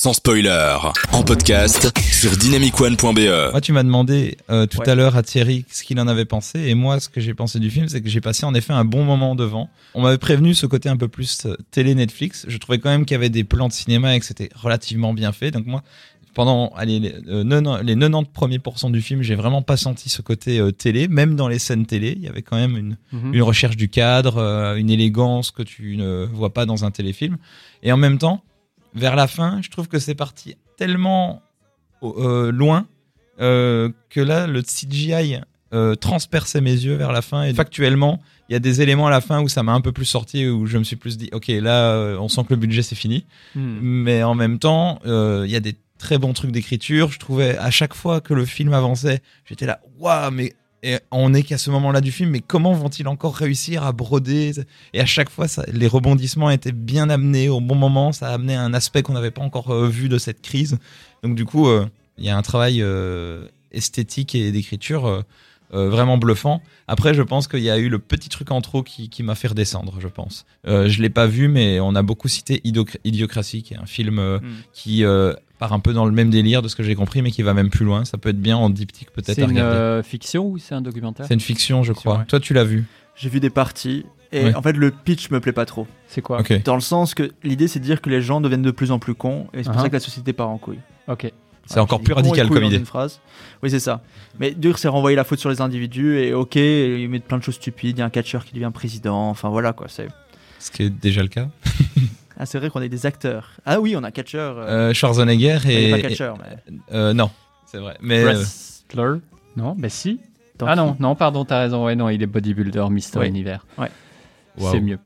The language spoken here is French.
sans spoiler, en podcast sur dynamicone.be. Moi, tu m'as demandé euh, tout Ouais. à l'heure à Thierry ce qu'il en avait pensé, et moi, ce que j'ai pensé du film, c'est que j'ai passé en effet un bon moment devant. On m'avait prévenu ce côté un peu plus euh, télé Netflix. Je trouvais quand même qu'il y avait des plans de cinéma et que c'était relativement bien fait. Donc moi, pendant allez, les, euh, 90 les 90 premiers pourcents du film, j'ai vraiment pas senti ce côté euh, télé. Même dans les scènes télé, il y avait quand même une, Mhm. une recherche du cadre, euh, une élégance que tu ne vois pas dans un téléfilm. Et en même temps, vers la fin, je trouve que c'est parti tellement euh, loin euh, que là, le CGI euh, transperçait mes yeux vers la fin. Et factuellement, il y a des éléments à la fin où ça m'a un peu plus sorti, où je me suis plus dit, ok, là, on sent que le budget c'est fini. Mhm. Mais en même temps, il y a des très bons trucs d'écriture. Je trouvais à chaque fois que le film avançait, j'étais là, waouh, mais et on est qu'à ce moment-là du film, mais comment vont-ils encore réussir à broder? Et à chaque fois, ça, les rebondissements étaient bien amenés au bon moment. Ça a amené un aspect qu'on n'avait pas encore euh, vu de cette crise. Donc du coup, euh, il y a un travail euh, esthétique et d'écriture vraiment bluffant. Après, je pense qu'il y a eu le petit truc en trop qui, qui m'a fait redescendre, je pense. Je l'ai pas vu, mais on a beaucoup cité Idiocratie, qui est un film Mhm. qui part un peu dans le même délire de ce que j'ai compris, mais qui va même plus loin. Ça peut être bien en diptyque peut-être C'est une euh, fiction ou c'est un documentaire? C'est une fiction, je crois. ouais. Toi, tu l'as vu? J'ai vu des parties et Ouais. en fait le pitch me plaît pas trop. C'est quoi? Dans le sens que l'idée c'est de dire que les gens deviennent de plus en plus cons et c'est pour Uh-huh. ça que la société part en couille. Ok. C'est encore plus radical comme idée. une phrase. Oui, c'est ça. Mais dur, c'est renvoyer la faute sur les individus et ok, ils mettent plein de choses stupides. Il y a un catcheur qui devient président. Enfin voilà quoi. C'est Ce qui est déjà le cas. Ah, c'est vrai qu'on est des acteurs. Ah oui, on a un catcheur. euh, Euh, Schwarzenegger il et. pas catcheur, mais euh, non, c'est vrai. Mais euh, Wrestler? Non, bah si. Ah non, non, pardon, t'as raison. Ouais, non, il est bodybuilder, Mister Ouais. Univers. waouh. C'est mieux.